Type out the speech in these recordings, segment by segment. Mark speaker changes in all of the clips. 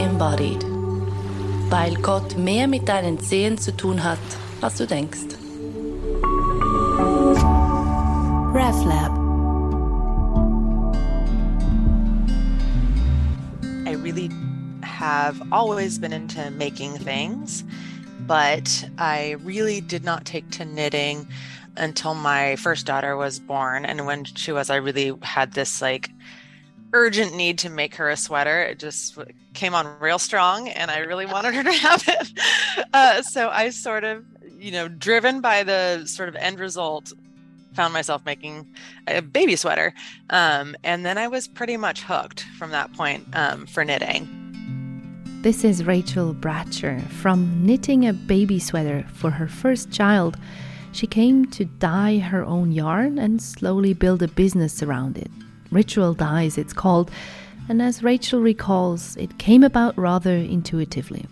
Speaker 1: Embodied. Weil Gott mehr mit deinen Zehen zu tun hat, als du denkst. RefLab.
Speaker 2: I really have always been into making things, but I really did not take to knitting until my first daughter was born. And when she was, I really had this like urgent need to make her a sweater. It just came on real strong, and I really wanted her to have it. Uh, so I sort of, you know, driven by the sort of end result, found myself making a baby sweater. Um, and then I was pretty much hooked from that point um, for knitting.
Speaker 3: This is Rachel Bratcher from knitting a baby sweater for her first child. She came to dye her own yarn and slowly build a business around it. Ritual Dyes, it's called, and as Rachel recalls, it came about rather intuitively.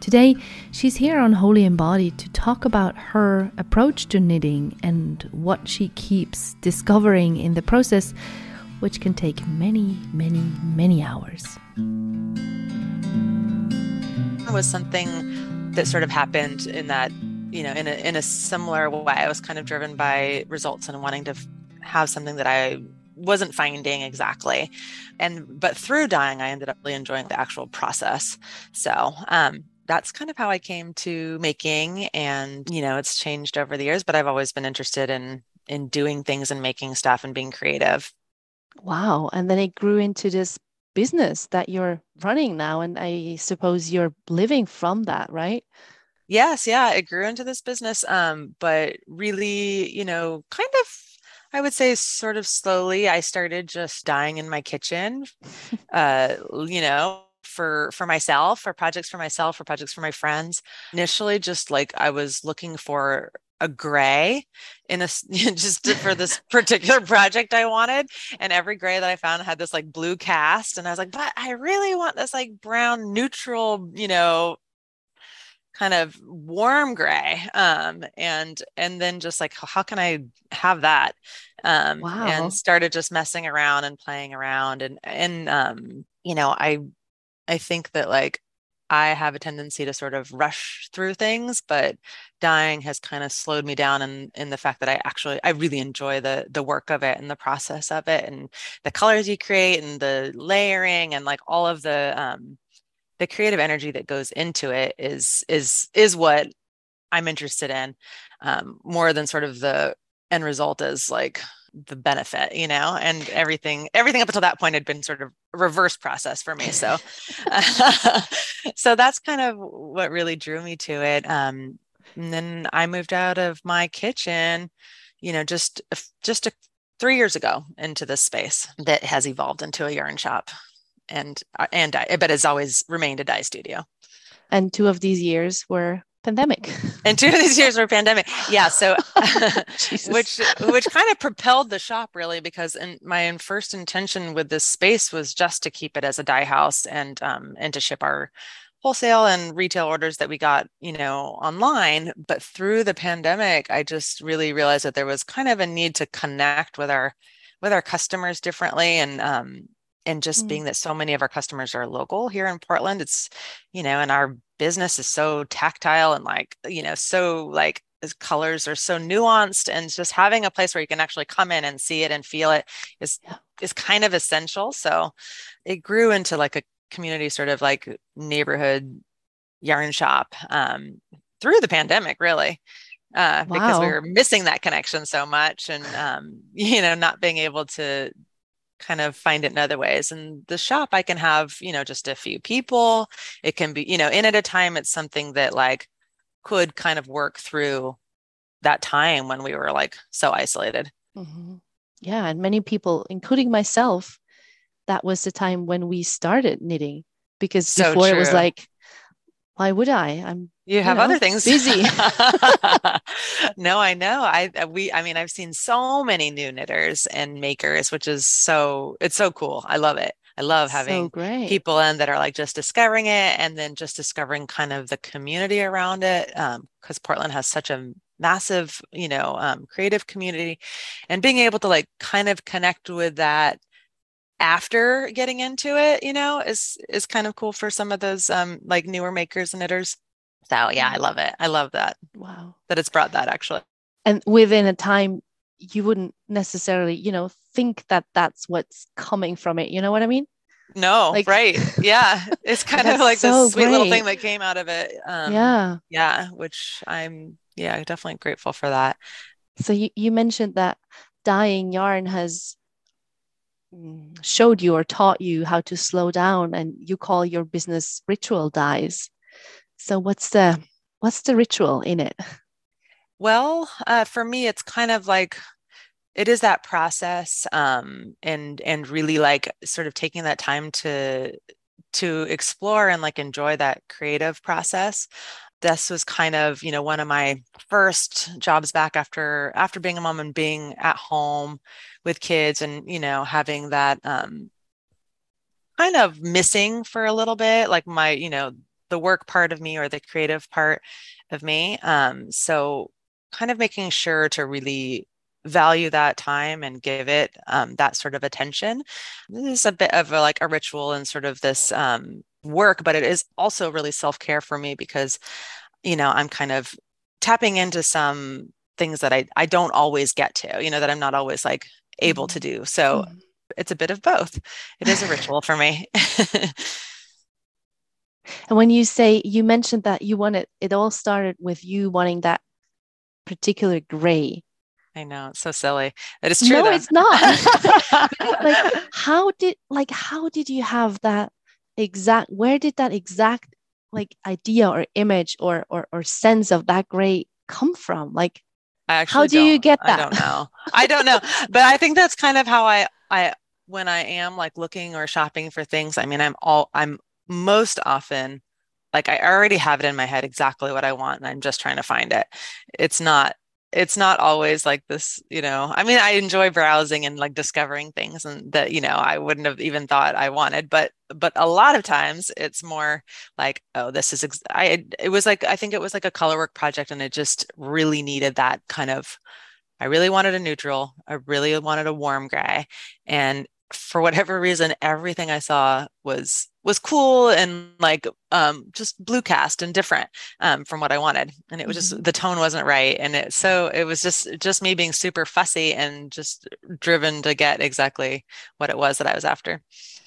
Speaker 3: Today, she's here on Holy Embodied to talk about her approach to knitting and what she keeps discovering in the process, which can take many, many, many hours.
Speaker 2: It was something that sort of happened in that, you know, in a, in a similar way. I was kind of driven by results and wanting to have something that I wasn't finding exactly. And but through dyeing, i ended up really enjoying the actual process. So um, that's kind of how i came to making and you know it's changed over the years but i've always been interested in in doing things and making stuff and being creative.
Speaker 3: Wow. And then it grew into this business that you're running now and i suppose you're living from that right?
Speaker 2: Yes. Yeah. It grew into this business um but really you know kind of I would say sort of slowly I started just dyeing in my kitchen. uh, you know, for for myself, for projects for myself, for projects for my friends. Initially just like I was looking for a gray in a just for this particular project I wanted. And every gray that I found had this like blue cast. And I was like, but I really want this like brown neutral, you know, kind of warm gray um, and and then just like how can i have that um, wow. and started just messing around and playing around and and um, you know i i think that like i have a tendency to sort of rush through things but dyeing has kind of slowed me down in in the fact that i actually i really enjoy the the work of it and the process of it and the colors you create and the layering and like all of the um the creative energy that goes into it is is is what I'm interested in um, more than sort of the end result is like the benefit you know? And everything everything up until that point had been sort of reverse process for me so. So that's kind of what really drew me to it um, and then i moved out of my kitchen you know just just a, three years ago into this space that has evolved into a yarn shop and uh, and but has always remained a dye studio.
Speaker 3: And two of these years were pandemic.
Speaker 2: And two of these years were pandemic. Yeah. So, which which kind of propelled the shop really because in, my first intention with this space was just to keep it as a dye house and um, and to ship our wholesale and retail orders that we got you know online but through the pandemic i just really realized that there was kind of a need to connect with our with our customers differently and um, and just mm being that so many of our customers are local here in Portland, it's, you know, and our business is so tactile and like, you know, so like colors are so nuanced and just having a place where you can actually come in and see it and feel it is yeah. is kind of essential. So it grew into like a community sort of like neighborhood yarn shop um, through the pandemic, really. Uh, wow. because we were missing that connection so much and um, you know not being able to kind of find it in other ways and the shop i can have you know just a few people it can be you know in at a time it's something that like could kind of work through that time when we were like so isolated
Speaker 3: mm-hmm. yeah and many people including myself that was the time when we started knitting because so before true. it was like why would I? I'm
Speaker 2: you have
Speaker 3: you know,
Speaker 2: other things
Speaker 3: busy.
Speaker 2: no, I know. I uh, we I mean I've seen so many new knitters and makers, which is so it's so cool. I love it. I love having
Speaker 3: so
Speaker 2: people in that are like just discovering it and then just discovering kind of the community around it. because um, Portland has such a massive, you know, um, creative community and being able to like kind of connect with that after getting into it, you know, is is kind of cool for some of those um like newer makers and knitters. So yeah, I
Speaker 3: Mm.
Speaker 2: love it. I love that
Speaker 3: Wow.
Speaker 2: that it's brought that actually.
Speaker 3: And within a time, you wouldn't necessarily, you know, think that that's what's coming from it. You know what I mean?
Speaker 2: No,
Speaker 3: Like-
Speaker 2: right. Yeah. It's kind of like
Speaker 3: so
Speaker 2: this sweet little thing that came out of it. Um
Speaker 3: yeah.
Speaker 2: yeah, which I'm yeah, definitely grateful for that.
Speaker 3: So you, you mentioned that dyeing yarn has showed you or taught you how to slow down and you call your business ritual dyes So what's the what's the ritual in it?
Speaker 2: Well, uh, for me, it's kind of like it is that process, um, and and really like sort of taking that time to to explore and like enjoy that creative process. This was kind of, you know, one of my first jobs back after after being a mom and being at home with kids and, you know, having that um kind of missing for a little bit, like my, you know, the work part of me or the creative part of me. Um, so kind of making sure to really value that time and give it um, that sort of attention. This is a bit of a, like a ritual and sort of this um, work, but it is also really self care for me because, you know, I'm kind of tapping into some things that I I don't always get to, you know, that I'm not always like able to do. So
Speaker 3: Mhm.
Speaker 2: it's a bit of both. It is a ritual for me.
Speaker 3: And when you say you mentioned that you wanted it all started with you wanting that particular gray.
Speaker 2: I know it's so silly. It is true.
Speaker 3: No,
Speaker 2: though.
Speaker 3: it's not. like how did like how did you have that exact where did that exact like idea or image or or, or sense of that gray come from? Like
Speaker 2: I actually
Speaker 3: do you get
Speaker 2: I don't know. I don't know. But I think that's kind of how I I when I am like looking or shopping for things, I mean, I'm all I'm most often like I already have it in my head exactly what I want and I'm just trying to find it. It's not it's not always like this, you know. I mean, I enjoy browsing and like discovering things and that, you know, I wouldn't have even thought I wanted, but but a lot of times it's more like, oh, this is ex- I it was like I think it was like a color work project and it just really needed that kind of I really wanted a neutral. I really wanted a warm gray. And for whatever reason, everything I saw was was cool and like um just blue cast and different um from what I wanted. And it was just the tone wasn't right. And it so it was just just me being super fussy and just driven to get exactly what it was that I was after.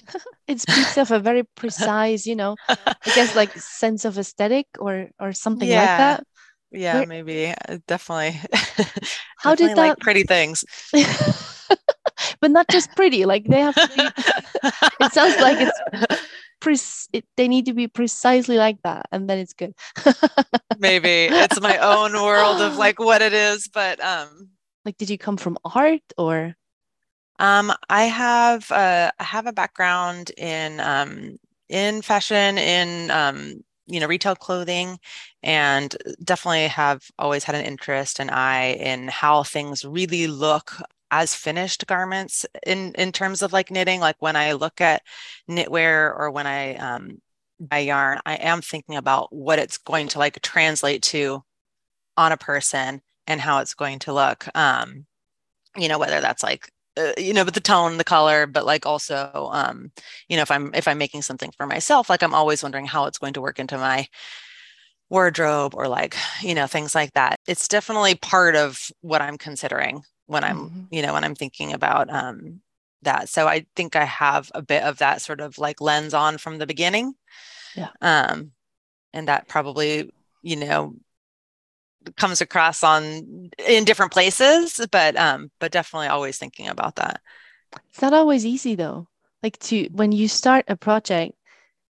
Speaker 3: it speaks of a very precise, you know, I guess like sense of aesthetic or or something like that.
Speaker 2: Yeah,
Speaker 3: Where-
Speaker 2: maybe. uh, Definitely.
Speaker 3: How did
Speaker 2: Definitely like
Speaker 3: that
Speaker 2: pretty things?
Speaker 3: But not just pretty, like they have to be it sounds like it's pre- it, they need to be precisely like that and then it's good.
Speaker 2: maybe it's my own world of like what it is, but um
Speaker 3: like did you come from art or
Speaker 2: Um, I have uh, I have a background in um, in fashion, in um, you know retail clothing, and definitely have always had an interest and eye in how things really look as finished garments in in terms of like knitting. Like when I look at knitwear or when I um, buy yarn, I am thinking about what it's going to like translate to on a person and how it's going to look. Um, you know, whether that's like uh, you know, but the tone, the color, but like also, um, you know, if I'm if I'm making something for myself, like I'm always wondering how it's going to work into my wardrobe or like, you know, things like that. It's definitely part of what I'm considering when I'm,
Speaker 3: Mhm.
Speaker 2: you know, when I'm thinking about um that. So I think I have a bit of that sort of like lens on from the beginning.
Speaker 3: Yeah.
Speaker 2: Um, and that probably, you know, comes across on in different places, but um, but definitely always thinking about that.
Speaker 3: it's not always easy though. Like to when you start a project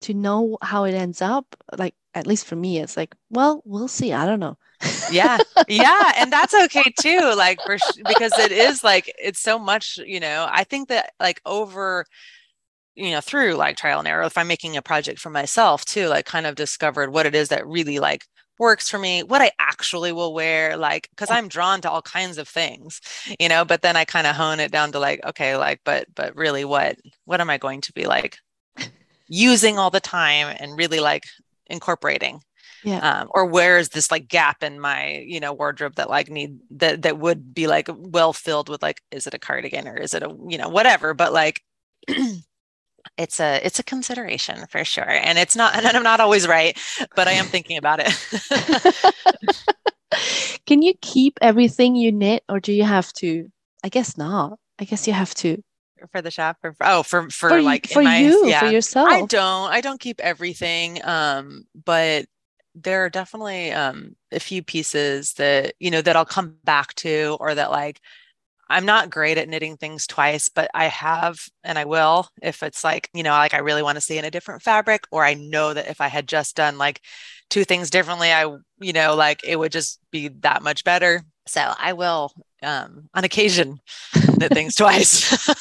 Speaker 3: to know how it ends up, like at least for me, it's like, well, we'll see. I don't know.
Speaker 2: Yeah, yeah, and that's okay too. Like for sh- because it is like it's so much, you know. I think that like over, you know, through like trial and error, if I'm making a project for myself too, like kind of discovered what it is that really like works for me, what I actually will wear, like because I'm drawn to all kinds of things, you know. But then I kind of hone it down to like, okay, like, but but really, what what am I going to be like using all the time and really like incorporating?
Speaker 3: Yeah.
Speaker 2: um, or where is this like gap in my you know wardrobe that like need that that would be like well filled with like is it a cardigan or is it a you know whatever but like it's a it's a consideration for sure and it's not and i'm not always right but i am thinking about it
Speaker 3: can you keep everything you knit or do you have to i guess not i guess you have to
Speaker 2: for the shop or for, oh for for,
Speaker 3: for
Speaker 2: like
Speaker 3: for
Speaker 2: my,
Speaker 3: you
Speaker 2: yeah.
Speaker 3: for yourself
Speaker 2: i don't i don't keep everything um but there are definitely um a few pieces that you know that i'll come back to or that like I'm not great at knitting things twice, but I have and I will if it's like, you know, like I really want to see in a different fabric, or I know that if I had just done like two things differently, I, you know, like it would just be that much better. So I will um on occasion knit things twice.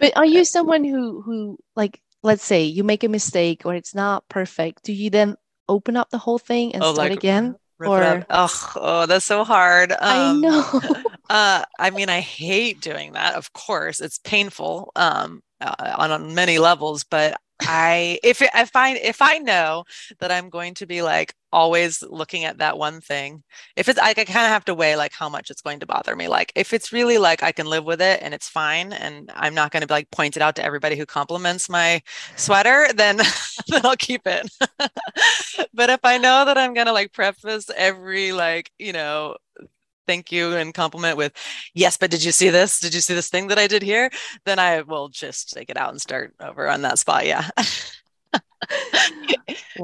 Speaker 3: but are you someone who who like let's say you make a mistake or it's not perfect, do you then open up the whole thing and
Speaker 2: Oh,
Speaker 3: start
Speaker 2: like,
Speaker 3: again? Or-
Speaker 2: Oh, oh, that's so hard.
Speaker 3: I
Speaker 2: Um,
Speaker 3: know.
Speaker 2: uh, I mean, I hate doing that. Of course, it's painful um, uh, on, on many levels. But I, if if I if I know that I'm going to be like always looking at that one thing, if it's like I kind of have to weigh like how much it's going to bother me. Like if it's really like I can live with it and it's fine, and I'm not going to be like point it out to everybody who compliments my sweater, then then I'll keep it. but if I know that I'm going to like preface every like you know thank you and compliment with yes but did you see this? Did you see this thing that i did here? Then i will just take it out and start over on that spot yeah.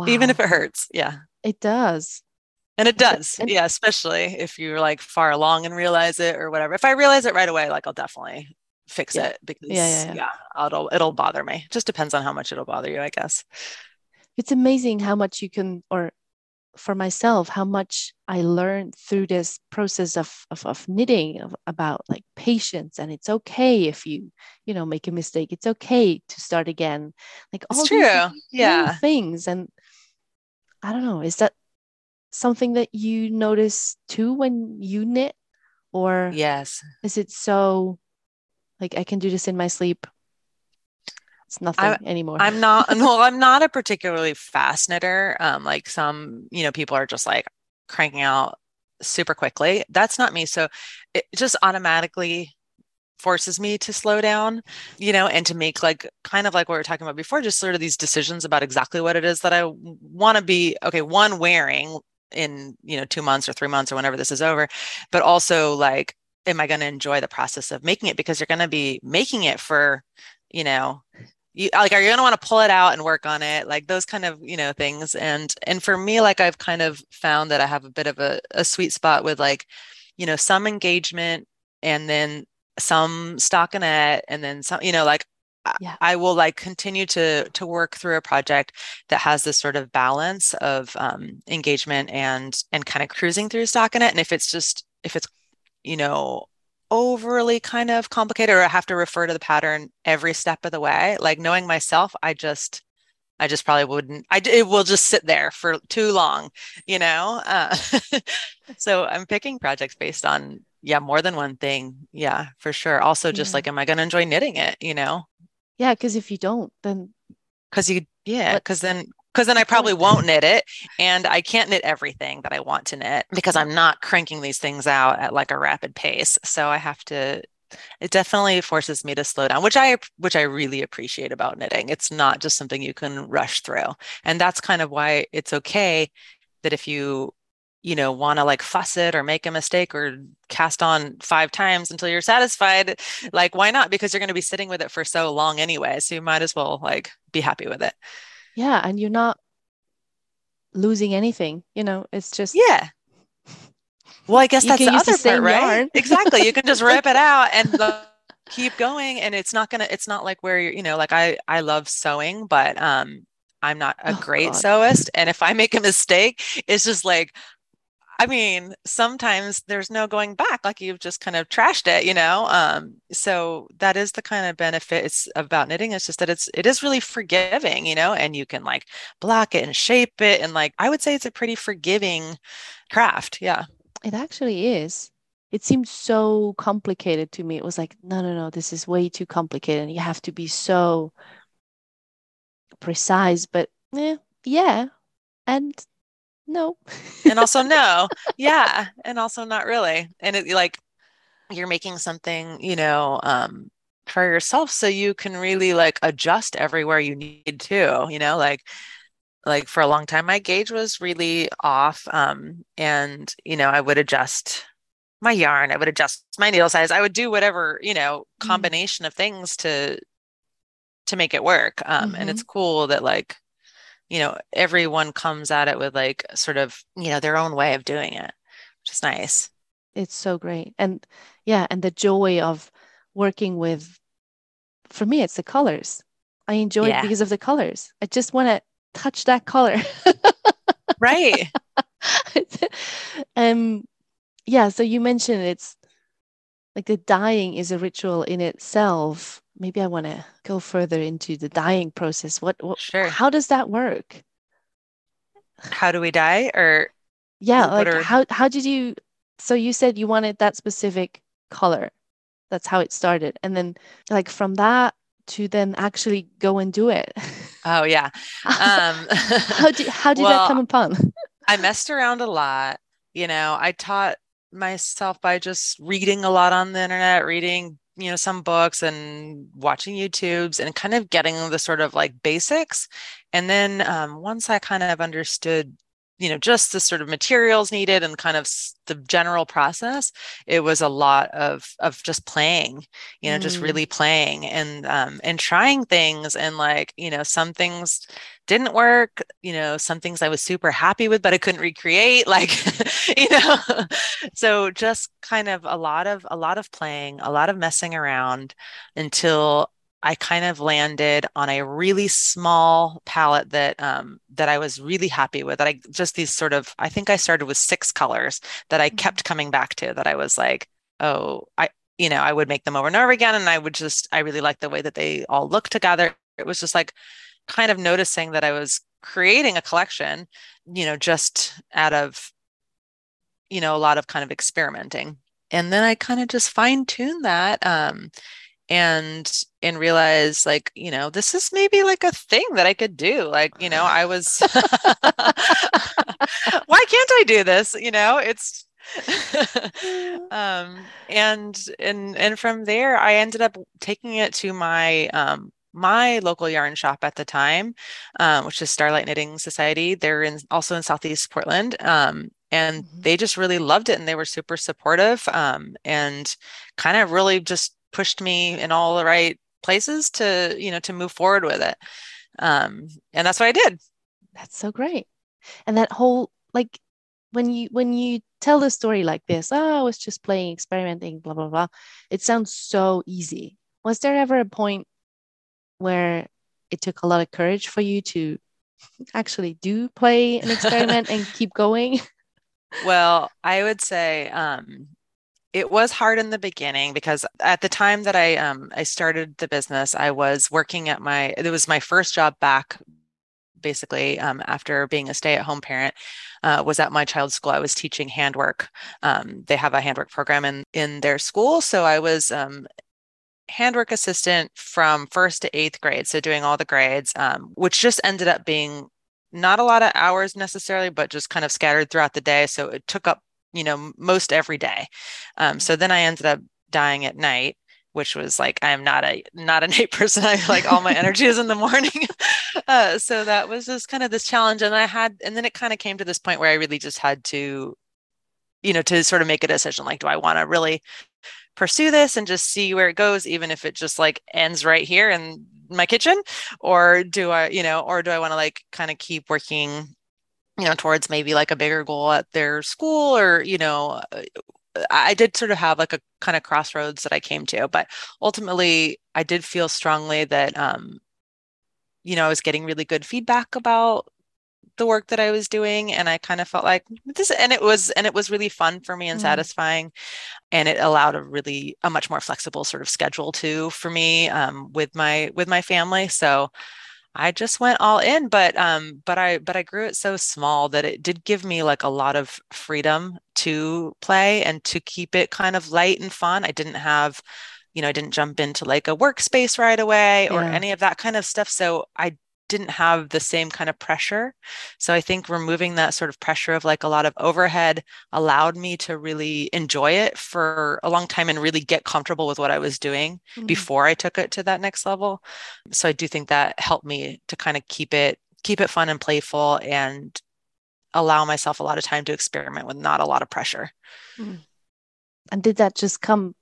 Speaker 2: Even if it hurts yeah.
Speaker 3: It does.
Speaker 2: and it does
Speaker 3: and-
Speaker 2: yeah especially if you're like far along and realize it or whatever. If i realize it right away like i'll definitely fix
Speaker 3: Yeah.
Speaker 2: it because
Speaker 3: yeah, yeah.
Speaker 2: it'll it'll bother me. Just depends on how much it'll bother you i guess.
Speaker 3: It's amazing how much you can or for myself how much I learned through this process of of, of knitting of, about like patience and it's okay if you you know make a mistake. It's okay to start again. Like all
Speaker 2: it's
Speaker 3: these
Speaker 2: true.
Speaker 3: little
Speaker 2: yeah.
Speaker 3: things and I don't know is that something that you notice too when you knit? Or
Speaker 2: yes.
Speaker 3: is it so like I can do this in my sleep it's nothing anymore
Speaker 2: I'm not well, I'm not a particularly fast knitter. Um, like some, you know, people are just like cranking out super quickly. That's not me. So it just automatically forces me to slow down, you know, and to make like kind of like what we were talking about before, just sort of these decisions about exactly what it is that I want to be okay, one wearing in, you know, two months or three months or whenever this is over, but also like, am I going to enjoy the process of making it? Because you're going to be making it for, you know, you like are you going to want to pull it out and work on it like those kind of you know things and and for me like i've kind of found that i have a bit of a, a sweet spot with like you know some engagement and then some stockinette and then some you know like I-
Speaker 3: Yeah.
Speaker 2: I will like continue to to work through a project that has this sort of balance of um, engagement and and kind of cruising through stockinette. And if it's just if it's you know overly kind of complicated or I have to refer to the pattern every step of the way, like knowing myself, I just I just probably wouldn't. I it will just sit there for too long, you know. Uh, so I'm picking projects based on yeah more than one thing. Yeah, for sure. Also, just
Speaker 3: Yeah.
Speaker 2: like, am I going to enjoy knitting it? You know,
Speaker 3: yeah because if you don't then
Speaker 2: because you yeah, because then because then I probably won't knit it, and I can't knit everything that I want to knit because I'm not cranking these things out at like a rapid pace. So I have to. It definitely forces me to slow down, which I which I really appreciate about knitting. It's not just something you can rush through, and that's kind of why it's okay that if you you know want to like fuss it or make a mistake or cast on five times until you're satisfied like why not because you're going to be sitting with it for so long anyway so you might as well like be happy with it
Speaker 3: yeah and you're not losing anything you know it's just
Speaker 2: Yeah. Well, I guess that's the
Speaker 3: use the
Speaker 2: other part, right?
Speaker 3: yarn.
Speaker 2: Exactly. You can just rip it out and keep going, and it's not gonna. It's not like where you're. You know, like I I love sewing, but um, I'm not a
Speaker 3: Oh,
Speaker 2: great
Speaker 3: God.
Speaker 2: sewist, and if I make a mistake, it's just like. I mean, sometimes there's no going back, like you've just kind of trashed it, you know. Um, so that is the kind of benefit it's about knitting. It's just that it's it is really forgiving, you know, and you can like block it and shape it, and like I would say it's a pretty forgiving craft. Yeah.
Speaker 3: It actually is. It seemed so complicated to me. It was like, no, no, no, this is way too complicated. And you have to be so precise. But eh, yeah, and no.
Speaker 2: and also no yeah and also not really and it like you're making something you know um for yourself so you can really like adjust everywhere you need to you know like like for a long time my gauge was really off um and you know i would adjust my yarn i would adjust my needle size i would do whatever you know mm. combination mm-hmm. of things to to make it work um mm-hmm. and it's cool that like you know everyone comes at it with like sort of you know their own way of doing it which is nice.
Speaker 3: It's so great. And yeah and the joy of working with for me it's the colors. I enjoy yeah. it because of the colors. I just want to touch that color.
Speaker 2: Right.
Speaker 3: Um yeah so you mentioned it's like the dyeing is a ritual in itself maybe i want to go further into the dyeing process. What, what
Speaker 2: sure.
Speaker 3: how does that work?
Speaker 2: How do we dye or
Speaker 3: yeah like are... how how did you so you said you wanted that specific color. That's how it started. And then like from that to then actually go and do it.
Speaker 2: Oh yeah. Um,
Speaker 3: how did, how did well, that come upon?
Speaker 2: I messed around a lot you know. I taught myself by just reading a lot on the internet reading you know some books and watching youtubes and kind of getting the sort of like basics. And then um, once i kind of understood you know just the sort of materials needed and kind of the general process it was a lot of of just playing you know mm. just really playing and um and trying things and like you know some things didn't work you know some things i was super happy with but i couldn't recreate like you know so just kind of a lot of a lot of playing a lot of messing around until I kind of landed on a really small palette that um, that I was really happy with. That I just these sort of I think I started with six colors that I mm-hmm. kept coming back to. That I was like, oh, I you know I would make them over and over again, and I would just I really liked the way that they all look together. It was just like kind of noticing that I was creating a collection, you know, just out of you know a lot of kind of experimenting, and then I kind of just fine tuned that. Um, and and realize like you know this is maybe like a thing that i could do like you know i was why can't i do this you know it's um and and and from there i ended up taking it to my um my local yarn shop at the time, um, which is Starlight Knitting Society. They're in also in Southeast Portland. Um, and mm-hmm. they just really loved it and they were super supportive um, and kind of really just pushed me in all the right places to you know to move forward with it. Um and that's what i did.
Speaker 3: That's so great. And that whole like when you when you tell the story like this oh i was just playing experimenting blah blah blah it sounds so easy. Was there ever a point where it took a lot of courage for you to actually do play an experiment and keep going?
Speaker 2: Well i would say um it was hard in the beginning because at the time that I um I started the business, I was working at my it was my first job back basically um, after being a stay-at-home parent uh, was at my child's school. I was teaching handwork. Um, they have a handwork program in in their school so i was um, handwork assistant from first to eighth grade so doing all the grades um, which just ended up being not a lot of hours necessarily but just kind of scattered throughout the day so it took up you know, most every day. Um, so then I ended up dyeing at night, which was like I'm not a not a night person. I like all my energy is in the morning. Uh, so that was just kind of this challenge, and I had, and then it kind of came to this point where I really just had to, you know, to sort of make a decision. Like, do I want to really pursue this and just see where it goes, even if it just like ends right here in my kitchen, or do I, you know, or do I want to like kind of keep working you know towards maybe like a bigger goal at their school or you know uh, I did sort of have like a kind of crossroads that I came to, but ultimately I did feel strongly that um, you know, I was getting really good feedback about the work that I was doing and I kind of felt like this and it was and it was really fun for me and mm. satisfying and it allowed a really a much more flexible sort of schedule too for me um, with my with my family so I just went all in, but um, but I but I grew it so small that it did give me like a lot of freedom to play and to keep it kind of light and fun. I didn't have, you know, I didn't jump into like a workspace right away or yeah. any of that kind of stuff. So I didn't have the same kind of pressure. So I think removing that sort of pressure of like a lot of overhead allowed me to really enjoy it for a long time and really get comfortable with what I was doing mm-hmm. before I took it to that next level. So I do think that helped me to kind of keep it keep it fun and playful and allow myself a lot of time to experiment with not a lot of pressure. Mm.
Speaker 3: And did that just come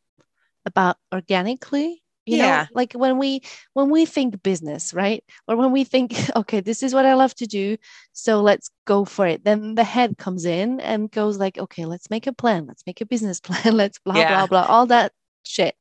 Speaker 3: about organically? You yeah. know like when we when we think business right? Or when we think okay this is what i love to do so let's go for it. Then the head comes in and goes like okay let's make a plan. Let's make a business plan. Let's blah yeah. blah blah all that shit.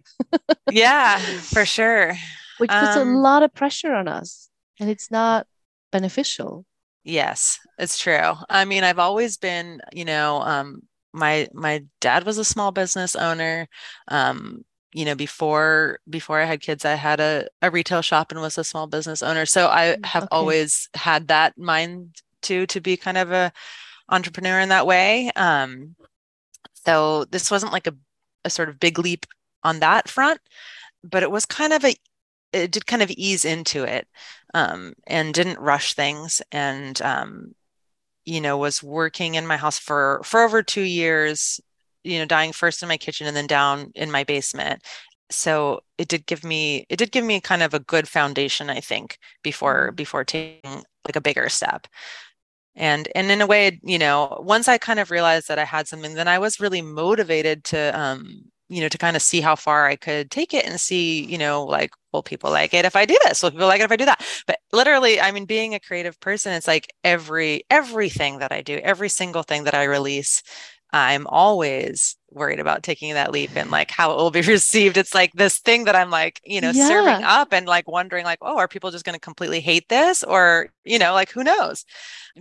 Speaker 2: Yeah for sure.
Speaker 3: Which puts um, a lot of pressure on us and it's not beneficial.
Speaker 2: Yes it's true. I mean i've always been you know um my my dad was a small business owner. Um you know before before i had kids i had a, a retail shop and was a small business owner. So i mm, have okay. always had that mind too to be kind of a entrepreneur in that way. Um so this wasn't like a, a sort of big leap on that front but it was kind of a it did kind of ease into it um and didn't rush things. And um you know was working in my house for for over two years you know dyeing first in my kitchen and then down in my basement. So it did give me it did give me kind of a good foundation i think before mm-hmm. before taking like a bigger step. And and in a way you know once i kind of realized that i had something then i was really motivated to um you know to kind of see how far i could take it and see you know like well people like it if i do this? Well people like it if i do that? But literally i mean being a creative person it's like every everything that i do every single thing that i release I'm always worried about taking that leap and like how it will be received. It's like this thing that I'm like, you know, yeah. serving up and like wondering, like, oh, are people just going to completely hate this? Or, you know, like who knows?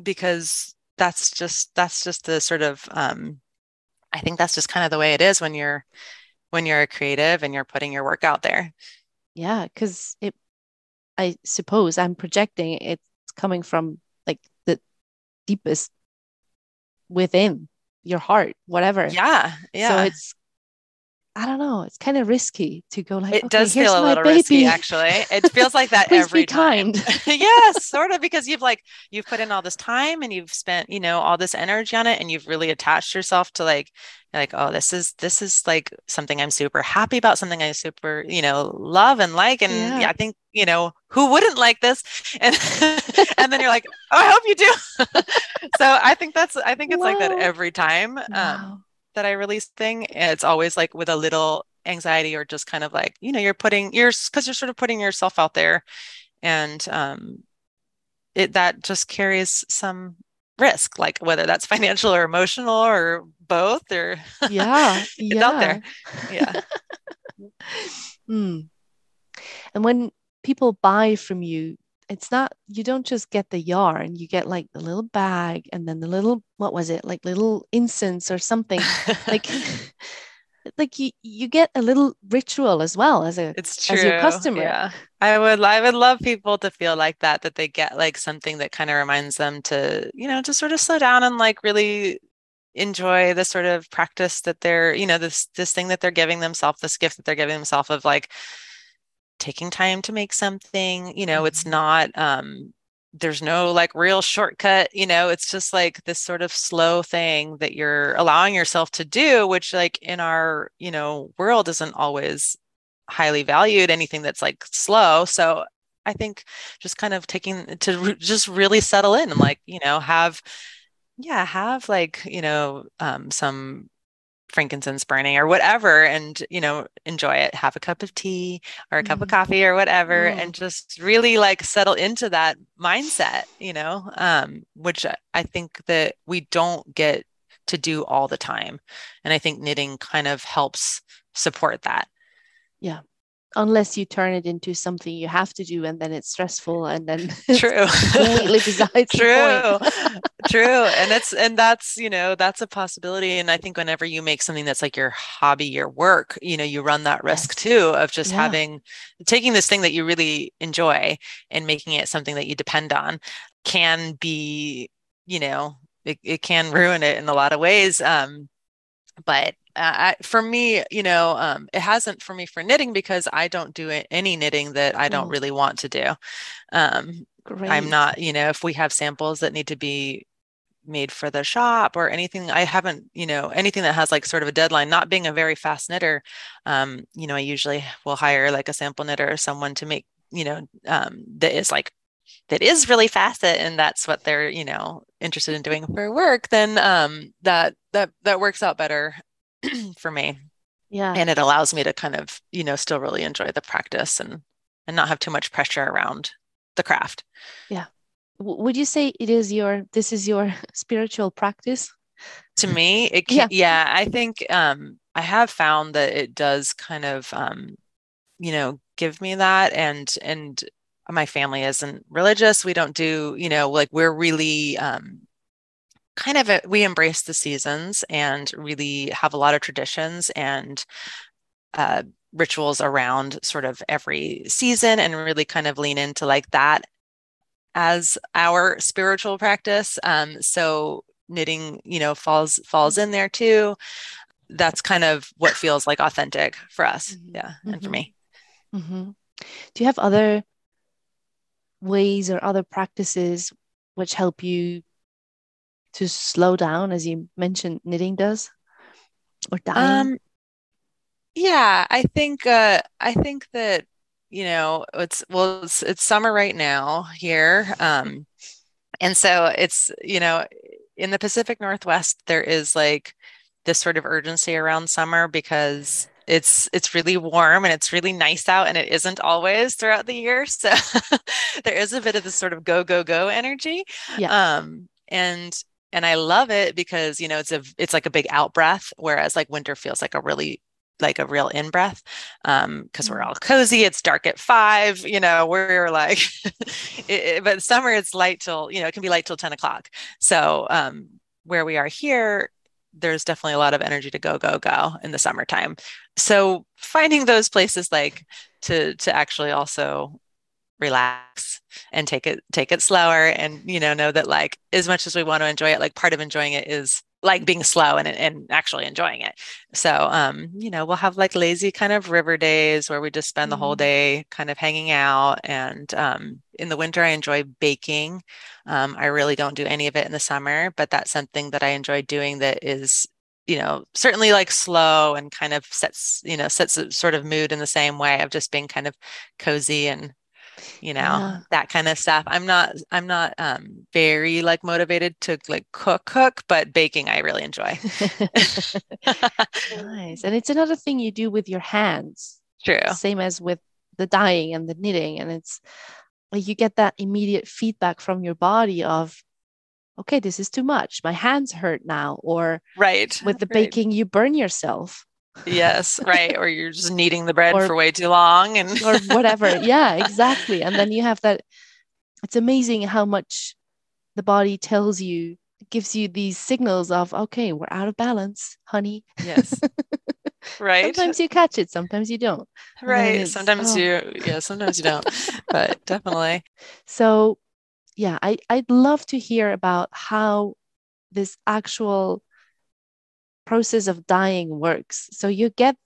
Speaker 2: Because that's just that's just the sort of um I think that's just kind of the way it is when you're when you're a creative and you're putting your work out there.
Speaker 3: Yeah, because it I suppose I'm projecting it's coming from like the deepest within your heart, whatever.
Speaker 2: Yeah. Yeah. So
Speaker 3: it's I don't know. It's kind of risky to go like.
Speaker 2: It
Speaker 3: okay,
Speaker 2: does feel a little baby. risky, actually. It feels like that every time. yes, sort of, because you've like you've put in all this time and you've spent you know all this energy on it, and you've really attached yourself to like like oh this is this is like something I'm super happy about, something I super you know love and like, and yeah. Yeah, I think you know who wouldn't like this, and and then you're like oh I hope you do. so I think that's I think it's Whoa. like that every time. Um, wow. Um, that I release thing. It's always like with a little anxiety or just kind of like, you know, you're putting you're because you're sort of putting yourself out there and um it that just carries some risk, like whether that's financial or emotional or both or
Speaker 3: yeah,
Speaker 2: it's yeah. out there. Yeah.
Speaker 3: mm. And when people buy from you, it's not you don't just get the yarn you get like the little bag and then the little what was it? Like little incense or something. Like like you you get a little ritual as well as a
Speaker 2: it's true
Speaker 3: as your customer.
Speaker 2: yeah. I would i would love people to feel like that that they get like something that kind of reminds them to you know to sort of slow down and like really enjoy the sort of practice that they're you know this this thing that they're giving themselves this gift that they're giving themselves of like taking time to make something you know mm-hmm. it's not um there's no like real shortcut you know it's just like this sort of slow thing that you're allowing yourself to do which like in our you know world isn't always highly valued anything that's like slow so i think just kind of taking to re- just really settle in and like you know have yeah have like you know um some frankincense burning or whatever and you know enjoy it. Have a cup of tea or a cup mm. of coffee or whatever mm. and just really like settle into that mindset you know um which i think that we don't get to do all the time. And i think knitting kind of helps support that.
Speaker 3: Yeah. Unless you turn it into something you have to do and then it's stressful and then
Speaker 2: true.
Speaker 3: completely besides
Speaker 2: true true and it's and that's you know that's a possibility and i think whenever you make something that's like your hobby your work you know you run that risk too of just yeah. having taking this thing that you really enjoy and making it something that you depend on can be you know it, it can ruin it in a lot of ways um but uh, for me, you know, um, it hasn't for me for knitting because I don't do any knitting that I don't mm. really want to do. Um, Great. I'm not, you know, if we have samples that need to be made for the shop or anything i haven't you know anything that has like sort of a deadline not being a very fast knitter um you know i usually will hire like a sample knitter or someone to make you know um that is like that is really fast and that's what they're you know interested in doing for work then um that that that works out better for me
Speaker 3: yeah
Speaker 2: and it allows me to kind of you know still really enjoy the practice and and not have too much pressure around the craft.
Speaker 3: Yeah. Would you say it is your this is your spiritual practice?
Speaker 2: To me it can, yeah. yeah i think um i have found that it does kind of um you know give me that and and my family isn't religious. We don't do you know like we're really um kind of a, we embrace the seasons and really have a lot of traditions and uh rituals around sort of every season and really kind of lean into like that as our spiritual practice. Um, so knitting, you know, falls falls in there too. That's kind of what feels like authentic for us. Mm-hmm. Yeah, and mm-hmm. for me.
Speaker 3: Mm-hmm. Do you have other ways or other practices which help you to slow down, as you mentioned, knitting does, or dyeing? Um,
Speaker 2: yeah, I think uh, I think that you know, it's well, it's, it's summer right now here. Um, and so it's, you know, in the Pacific Northwest, there is like this sort of urgency around summer because it's it's really warm and it's really nice out and it isn't always throughout the year so there is a bit of this sort of go go go energy yeah. um and and i love it because you know it's a it's like a big out breath whereas like winter feels like a really like a real in breath um because we're mm. all cozy it's dark at five you know we're like it, it, but summer it's light till you know it can be light till 10 o'clock so um where we are here there's definitely a lot of energy to go go go in the summertime so finding those places like to to actually also relax and take it take it slower and you know know that like as much as we want to enjoy it like part of enjoying it is like being slow and, and actually enjoying it. So, um, you know, we'll have like lazy kind of river days where we just spend the whole mm-hmm. day kind of hanging out. And um, in the winter, I enjoy baking. Um, I really don't do any of it in the summer, but that's something that I enjoy doing that is you know certainly like slow and kind of sets you know sets a sort of mood in the same way of just being kind of cozy and you know yeah. that kind of stuff. I'm not i'm not um very like motivated to like cook cook but baking i really enjoy.
Speaker 3: Nice. And it's another thing you do with your hands.
Speaker 2: True.
Speaker 3: Same as with the dyeing and the knitting and it's like you get that immediate feedback from your body of okay this is too much. My hands hurt now. Or
Speaker 2: right.
Speaker 3: with the
Speaker 2: right.
Speaker 3: baking you burn yourself
Speaker 2: yes right or you're just kneading the bread or, for way too long and
Speaker 3: or whatever. Yeah exactly. And then you have that it's amazing how much the body tells you gives you these signals of okay we're out of balance honey.
Speaker 2: Yes. Right?
Speaker 3: Sometimes you catch it sometimes you don't.
Speaker 2: Right sometimes oh. you yeah sometimes you don't but definitely.
Speaker 3: So yeah i i'd love to hear about how this actual process of dyeing works. So you get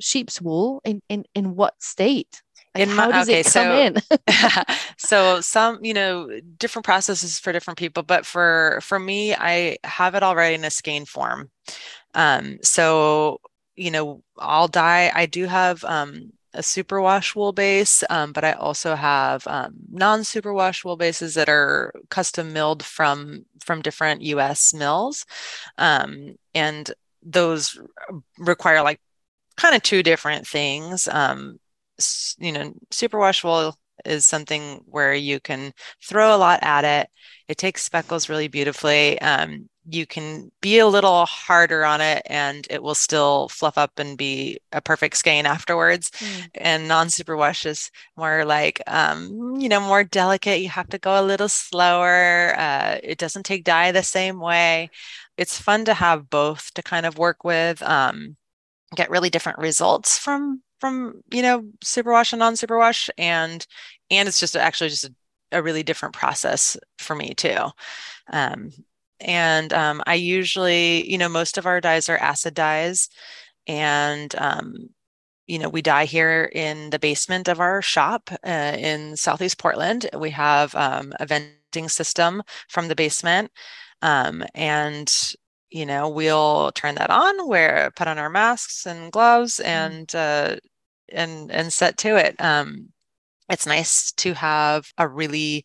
Speaker 3: sheep's wool in in, in what state? Like in how does okay, it come so, in?
Speaker 2: so some, you know, different processes for different people, but for for me, I have it already in a skein form. Um, so you know, I'll dye. I do have um, a superwash wool base, um, but I also have um, non-superwash wool bases that are custom milled from from different U.S. mills, um, and those require like kind of two different things. Um, you know, superwash wool is something where you can throw a lot at it. It takes speckles really beautifully. Um, you can be a little harder on it and it will still fluff up and be a perfect skein afterwards. Mm. And non superwash is more like, um, you know, more delicate. You have to go a little slower. Uh, it doesn't take dye the same way. It's fun to have both to kind of work with, um, get really different results from from you know superwash and non superwash and and it's just actually just a, a really different process for me too um, and um, I usually, you know, most of our dyes are acid dyes, and um, you know, we dye here in the basement of our shop uh, in Southeast Portland. We have um, a venting system from the basement. Um, and, you know, we'll turn that on, wear, put on our masks and gloves mm-hmm. and, uh, and, and set to it. Um, it's nice to have a really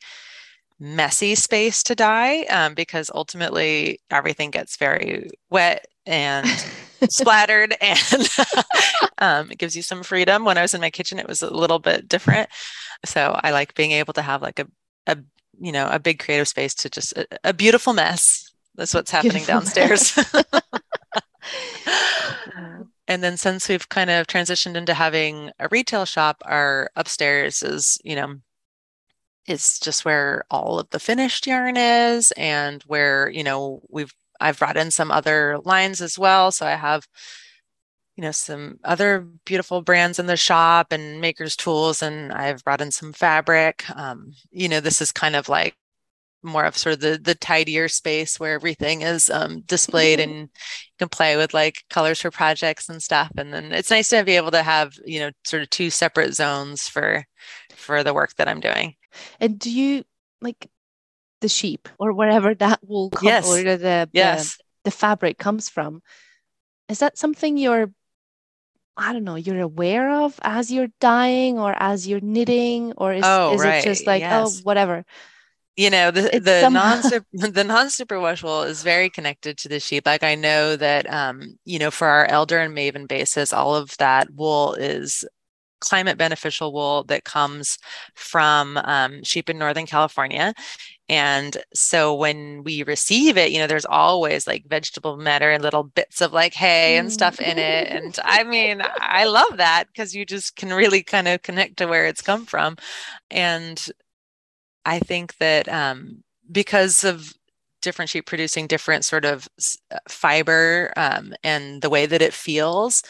Speaker 2: messy space to dye um, because ultimately everything gets very wet and splattered and um, it gives you some freedom. When I was in my kitchen, it was a little bit different. So I like being able to have like a, a you know, a big creative space to just a, a beautiful mess. That's what's happening beautiful downstairs. and then since we've kind of transitioned into having a retail shop, our upstairs is, you know, it's just where all of the finished yarn is and where, you know, we've I've brought in some other lines as well. So I have, you know, some other beautiful brands in the shop and makers tools, and I've brought in some fabric. Um, you know, this is kind of like more of sort of the the tidier space where everything is um, displayed and you can play with like colors for projects and stuff and then it's nice to be able to have you know sort of two separate zones for for the work that i'm doing
Speaker 3: and do you like the sheep or wherever that wool comes yes. or the, yes. the the fabric comes from is that something you're i don't know you're aware of as you're dyeing or as you're knitting or is, oh, is right. it just like oh, yes. oh whatever
Speaker 2: you know the it's the non the non superwash wool is very connected to the sheep like i know that um you know for our elder and maiden basis all of that wool is climate beneficial wool that comes from um, sheep in Northern California. And so when we receive it, you know, there's always like vegetable matter and little bits of like hay and stuff in it. And I mean, I love that because you just can really kind of connect to where it's come from. And I think that um, because of different sheep producing different sort of uh, fiber um, and the way that it feels,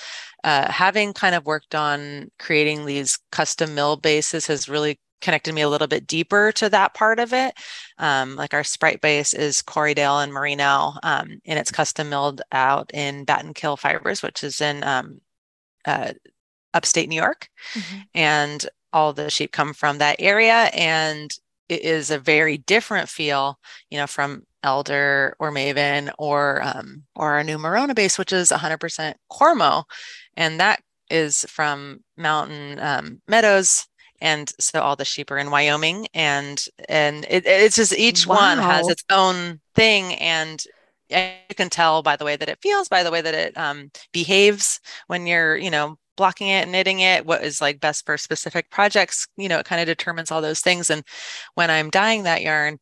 Speaker 2: uh, having kind of worked on creating these custom mill bases has really connected me a little bit deeper to that part of it. Um, like our Sprite base is Corriedale and Merino, um, and it's custom milled out in Battenkill Fibers, which is in um, uh, upstate New York. Mm-hmm. And all the sheep come from that area. And it is a very different feel, you know, from Elder or Maiden or um, or our new Merino base, which is 100% Cormo and that is from Mountain um, Meadows. And so all the sheep are in Wyoming, and and it, it's just each wow. one has its own thing, and you can tell by the way that it feels, by the way that it um, behaves when you're, you know, blocking it, knitting it, what is like best for specific projects. You know, it kind of determines all those things. And when I'm dyeing that yarn,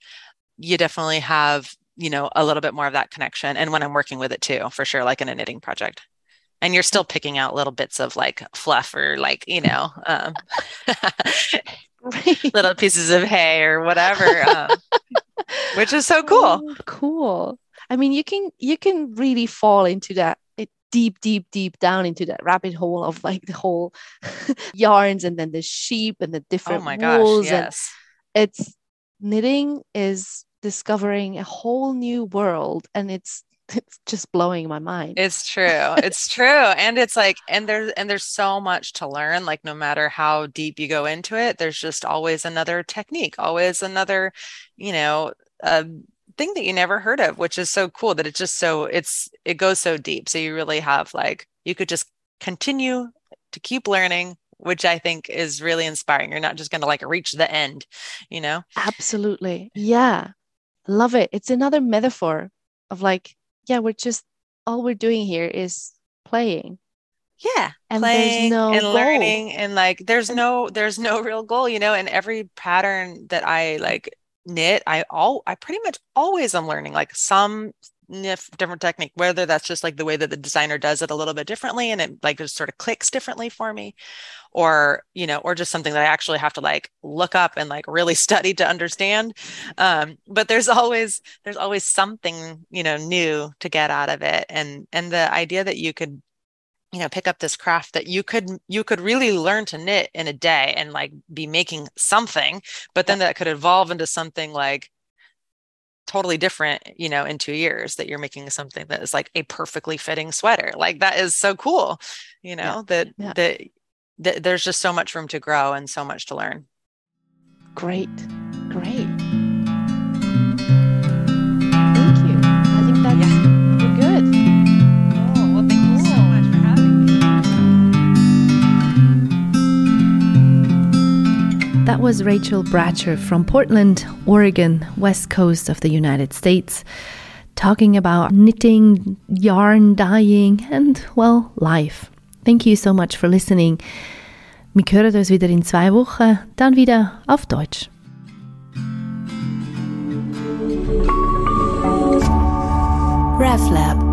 Speaker 2: you definitely have, you know, a little bit more of that connection. And when I'm working with it too, for sure, like in a knitting project and you're still picking out little bits of like fluff or like you know um, little pieces of hay or whatever um, which is so cool. Oh,
Speaker 3: cool. I mean you can you can really fall into that deep deep deep down into that rabbit hole of like the whole yarns and then the sheep and the different oh my wools gosh, yes. and it's knitting is discovering a whole new world and it's it's just blowing my mind.
Speaker 2: It's true. It's true. And it's like and there's and there's so much to learn like no matter how deep you go into it there's just always another technique always another you know uh, thing that you never heard of which is so cool that it's just so it's it goes so deep. So you really have like you could just continue to keep learning which i think is really inspiring. You're not just going to like reach the end you know?
Speaker 3: Absolutely. Yeah. Love it. It's another metaphor of like yeah, we're just all we're doing here is playing.
Speaker 2: Yeah, and playing no and goal. learning, and like there's no there's no real goal, you know. And every pattern that I like knit, I all I pretty much always am learning like some different technique whether that's just like the way that the designer does it a little bit differently and it like just sort of clicks differently for me or you know or just something that i actually have to like look up and like really study to understand um, but there's always there's always something you know new to get out of it and and the idea that you could you know pick up this craft that you could you could really learn to knit in a day and like be making something but then that could evolve into something like totally different you know in two years that you're making something that is like a perfectly fitting sweater like that is so cool you know yeah. that yeah. that th- there's just so much room to grow and so much to learn.
Speaker 3: Great. Great. That was Rachel Bratcher from Portland, Oregon, west coast of the United States, talking about knitting, yarn dyeing, and, well, life. Thank you so much for listening. Wir hören uns wieder in zwei Wochen, dann wieder auf Deutsch. RefLab